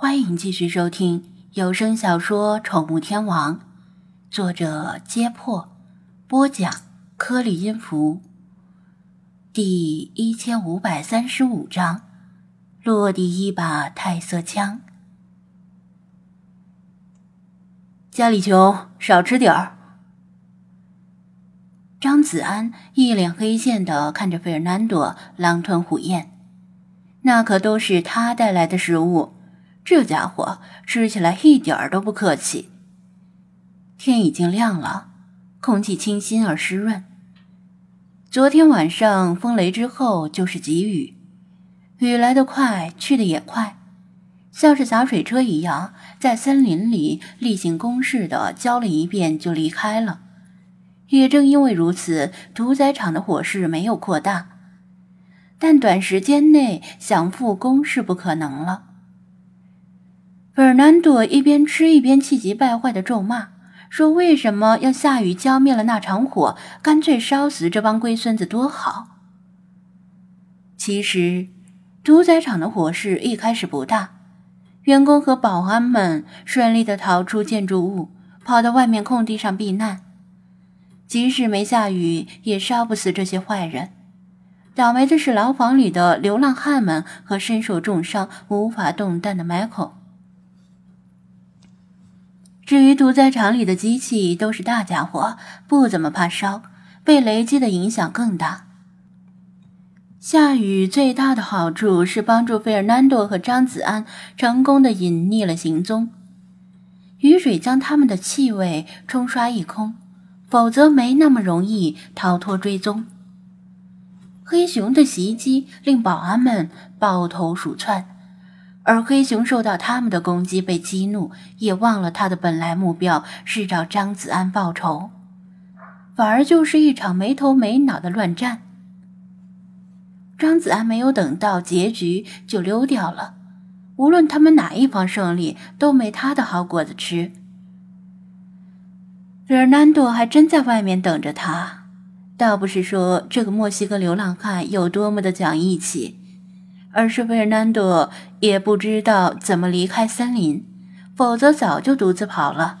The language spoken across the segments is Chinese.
欢迎继续收听有声小说《宠物天王》，作者：揭破，播讲：颗粒音符。第一千五百三十五章：落地一把太色枪。家里穷，少吃点儿。张子安一脸黑线的看着费尔南多狼吞虎咽，那可都是他带来的食物，这家伙吃起来一点儿都不客气。天已经亮了，空气清新而湿润。昨天晚上风雷之后就是急雨，雨来得快，去得也快，像是洒水车一样，在森林里例行公事的浇了一遍就离开了。也正因为如此，屠宰场的火势没有扩大，但短时间内想复工是不可能了。尔南多一边吃一边气急败坏的咒骂，说：“为什么要下雨浇灭了那场火？干脆烧死这帮龟孙子多好！”其实，屠宰场的火势一开始不大，员工和保安们顺利的逃出建筑物，跑到外面空地上避难。即使没下雨，也烧不死这些坏人。倒霉的是牢房里的流浪汉们和身受重伤、无法动弹的 Michael。至于屠宰场里的机器，都是大家伙，不怎么怕烧，被雷击的影响更大。下雨最大的好处是帮助费尔南多和张子安成功的隐匿了行踪，雨水将他们的气味冲刷一空。否则没那么容易逃脱追踪。黑熊的袭击令保安们抱头鼠窜，而黑熊受到他们的攻击被激怒，也忘了他的本来目标是找张子安报仇，反而就是一场没头没脑的乱战。张子安没有等到结局就溜掉了，无论他们哪一方胜利，都没他的好果子吃。费尔南多还真在外面等着他，倒不是说这个墨西哥流浪汉有多么的讲义气，而是费尔南多也不知道怎么离开森林，否则早就独自跑了。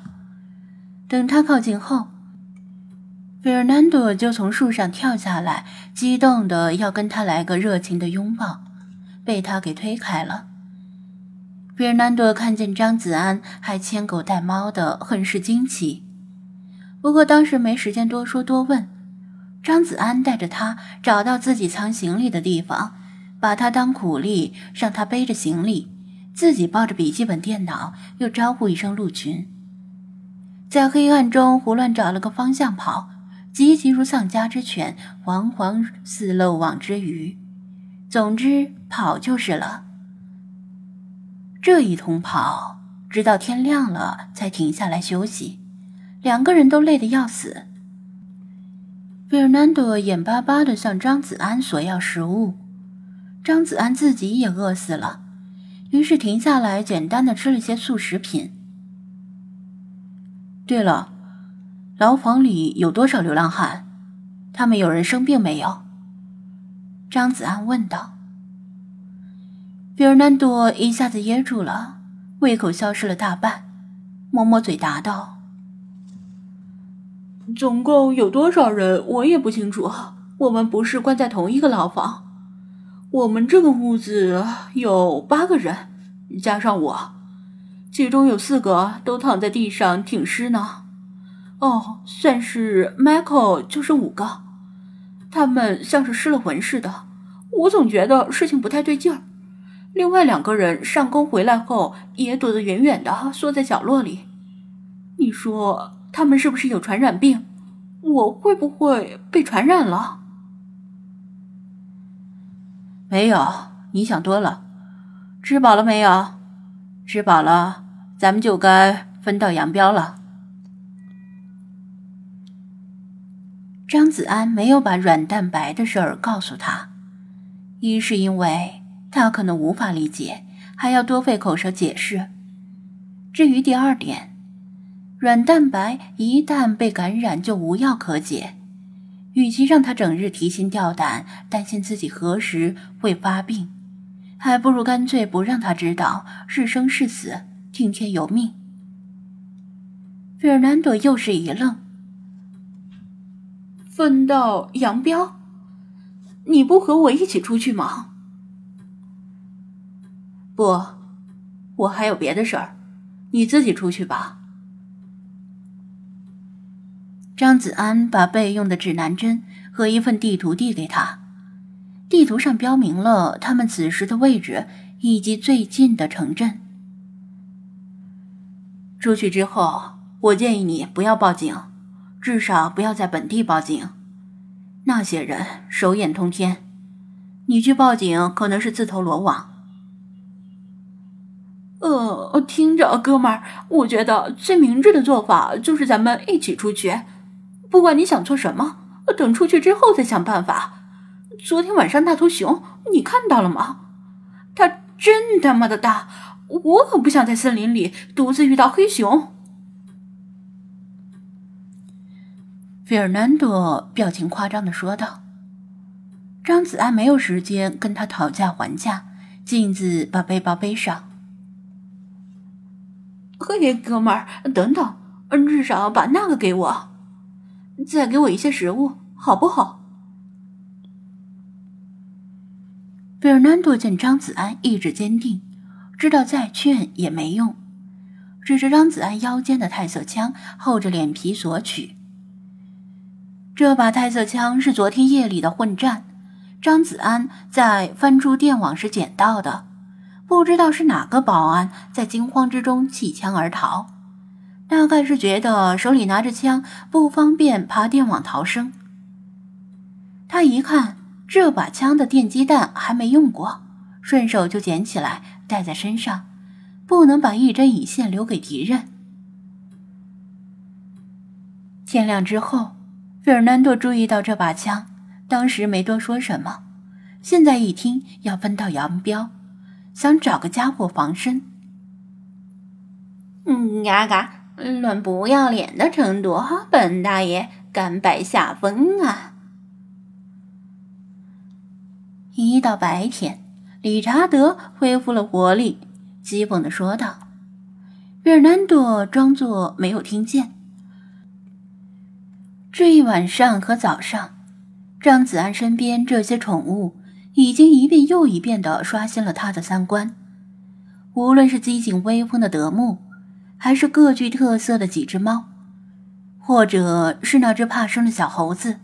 等他靠近后，费尔南多就从树上跳下来，激动的要跟他来个热情的拥抱，被他给推开了。费尔南多看见张子安还牵狗带猫的，很是惊奇。不过当时没时间多说多问，张子安带着他找到自己藏行李的地方，把他当苦力，让他背着行李，自己抱着笔记本电脑，又招呼一声陆群，在黑暗中胡乱找了个方向跑，急急如丧家之犬，惶惶似漏网之鱼，总之跑就是了。这一通跑，直到天亮了才停下来休息。两个人都累得要死。费尔南多眼巴巴地向张子安索要食物，张子安自己也饿死了，于是停下来简单的吃了些素食品。对了，牢房里有多少流浪汉？他们有人生病没有？张子安问道。费尔南多一下子噎住了，胃口消失了大半，摸摸嘴答道。总共有多少人，我也不清楚。我们不是关在同一个牢房。我们这个屋子有八个人，加上我，其中有四个都躺在地上挺尸呢。哦，算是 Michael 就是五个，他们像是失了魂似的。我总觉得事情不太对劲儿。另外两个人上工回来后也躲得远远的，缩在角落里。你说？他们是不是有传染病？我会不会被传染了？没有，你想多了。吃饱了没有？吃饱了，咱们就该分道扬镳了。张子安没有把软蛋白的事儿告诉他，一是因为他可能无法理解，还要多费口舌解释。至于第二点。软蛋白一旦被感染，就无药可解。与其让他整日提心吊胆，担心自己何时会发病，还不如干脆不让他知道是生是死，听天由命。费尔南多又是一愣。分道扬镳？你不和我一起出去吗？不，我还有别的事儿，你自己出去吧。张子安把备用的指南针和一份地图递给他，地图上标明了他们此时的位置以及最近的城镇。出去之后，我建议你不要报警。至少不要在本地报警，那些人手眼通天，你去报警可能是自投罗网。呃，听着，哥们儿，我觉得最明智的做法就是咱们一起出去，不管你想做什么，等出去之后再想办法。昨天晚上那头熊，你看到了吗？它真他妈的大，我可不想在森林里独自遇到黑熊。费尔南多表情夸张的说道：“张子安没有时间跟他讨价还价，径自把背包背上。嘿，哥们儿，等等，至少把那个给我，再给我一些食物，好不好？”费尔南多见张子安意志坚定，知道再劝也没用，指着张子安腰间的太色枪，厚着脸皮索取。这把太色枪是昨天夜里的混战，张子安在翻出电网时捡到的，不知道是哪个保安在惊慌之中弃枪而逃，大概是觉得手里拿着枪不方便爬电网逃生。他一看这把枪的电击弹还没用过，顺手就捡起来带在身上，不能把一针一线留给敌人。天亮之后。费尔南多注意到这把枪，当时没多说什么，现在一听要分道扬镳，想找个家伙防身。嗯，嘎嘎，论不要脸的程度，本大爷甘拜下风啊！一到白天，理查德恢复了活力，讥讽的说道。费尔南多装作没有听见。这一晚上和早上，张子安身边这些宠物已经一遍又一遍的刷新了他的三观。无论是机警威风的德牧，还是各具特色的几只猫，或者是那只怕生的小猴子，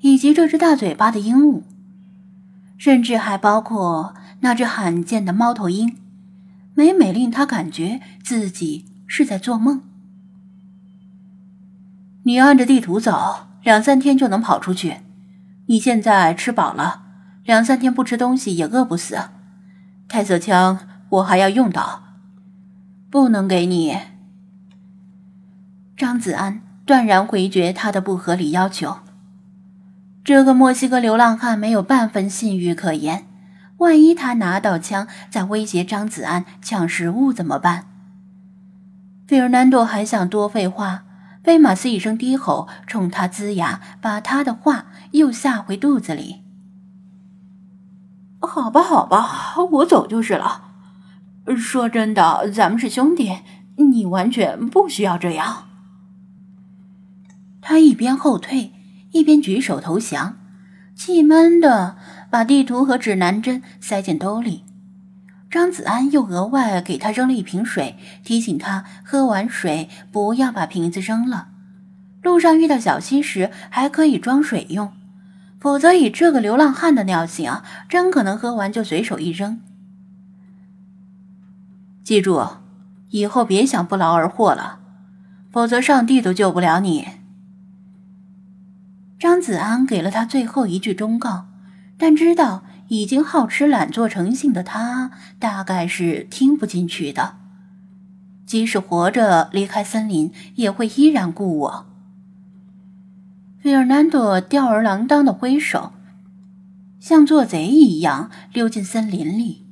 以及这只大嘴巴的鹦鹉，甚至还包括那只罕见的猫头鹰，每每令他感觉自己是在做梦。你按着地图走，两三天就能跑出去。你现在吃饱了，两三天不吃东西也饿不死。太色枪我还要用到，不能给你。张子安断然回绝他的不合理要求。这个墨西哥流浪汉没有半分信誉可言，万一他拿到枪再威胁张子安抢食物怎么办？费尔南多还想多废话。贝马斯一声低吼，冲他龇牙，把他的话又下回肚子里。好吧，好吧，我走就是了。说真的，咱们是兄弟，你完全不需要这样。他一边后退，一边举手投降，气闷的把地图和指南针塞进兜里。张子安又额外给他扔了一瓶水，提醒他喝完水不要把瓶子扔了。路上遇到小溪时还可以装水用，否则以这个流浪汉的尿性啊，真可能喝完就随手一扔。记住，以后别想不劳而获了，否则上帝都救不了你。张子安给了他最后一句忠告，但知道。已经好吃懒做成性的他，大概是听不进去的。即使活着离开森林，也会依然顾我。费尔南多吊儿郎当的挥手，像做贼一样溜进森林里。